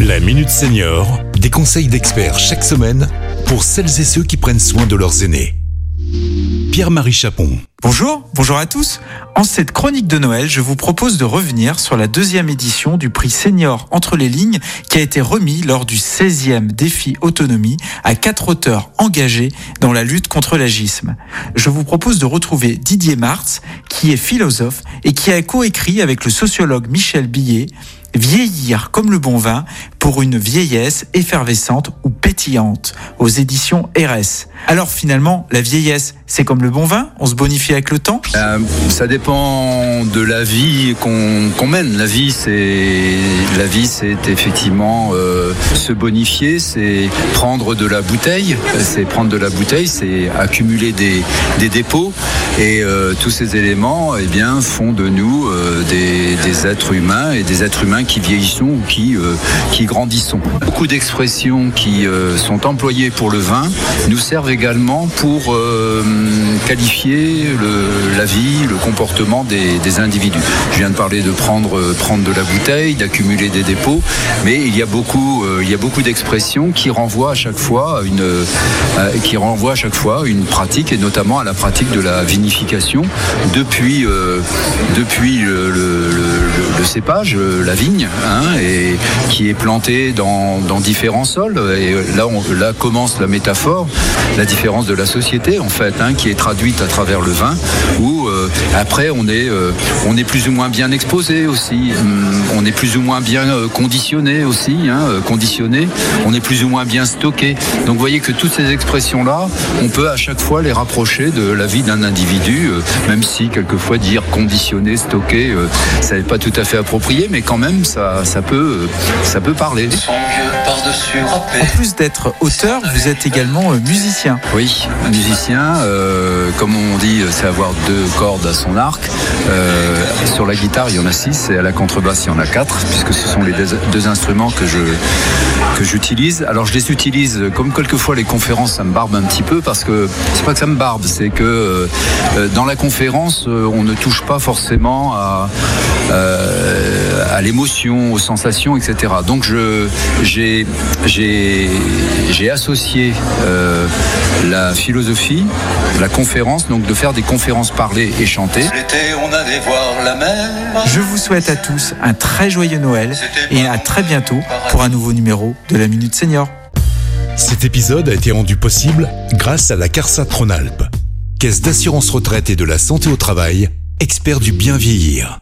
La Minute Senior, des conseils d'experts chaque semaine pour celles et ceux qui prennent soin de leurs aînés. Pierre-Marie Chapon. Bonjour, bonjour à tous. En cette chronique de Noël, je vous propose de revenir sur la deuxième édition du prix Senior entre les lignes qui a été remis lors du 16e défi autonomie à quatre auteurs engagés dans la lutte contre l'agisme. Je vous propose de retrouver Didier Martz, qui est philosophe et qui a coécrit avec le sociologue Michel Billet Vieillir comme le bon vin pour une vieillesse effervescente ou pétillante. Aux éditions RS. Alors finalement, la vieillesse, c'est comme le bon vin? On se bonifie avec le temps? Euh, Ça dépend de la vie qu'on mène. La vie, c'est la vie, c'est effectivement euh, se bonifier, c'est prendre de la bouteille, c'est prendre de la bouteille, c'est accumuler des, dépôts. Et euh, tous ces éléments, eh bien, font de nous des, des, êtres humains et des êtres humains qui vieillissent ou qui qui grandissons. Beaucoup d'expressions qui sont employées pour le vin nous servent également pour qualifier le, la vie, le comportement des, des, individus. Je viens de parler de prendre, prendre de la bouteille, d'accumuler des dépôts, mais il y a beaucoup, euh, beaucoup d'expressions qui renvoient à chaque fois une, euh, qui à chaque fois une pratique et notamment à la pratique de la vinification depuis, euh, depuis le, cépage, la vigne, hein, et qui est planté dans, différents sols. Et là commence la métaphore, la différence de la société en fait, hein, qui est traduite à travers le vin, où euh, après on est, euh, on est plus ou moins bien exposé aussi, hum, on est plus ou moins bien euh, conditionné aussi, hein, conditionné, on est plus ou moins bien stocké. Donc vous voyez que toutes ces expressions-là, on peut à chaque fois les rapprocher de la vie d'un individu, même si quelquefois dire conditionné, stocké, ça n'est pas tout à fait approprié, mais quand même ça, ça, peut, ça peut parler. En plus d'être auteur, vous êtes également musicien. Oui, musicien. Euh, comme on dit, c'est avoir deux cordes à son arc. Euh, sur la guitare, il y en a six et à la contrebasse, il y en a quatre, puisque ce sont les deux, instruments que je que j'utilise. Alors je les utilise comme quelquefois les conférences, ça me barbe un petit peu parce que c'est pas que ça me barbe, c'est que euh, dans la conférence, on ne touche pas forcément à à l'émotion, aux sensations, etc. Donc je j'ai j'ai associé la philosophie, la conférence, donc de faire des conférences parlées et chantées. Je vous souhaite à tous un très joyeux Noël et à très bientôt pour un nouveau numéro de la Minute Senior. Cet épisode a été rendu possible grâce à la CARSA Tronalp, Caisse d'assurance retraite et de la santé au travail, expert du bien vieillir.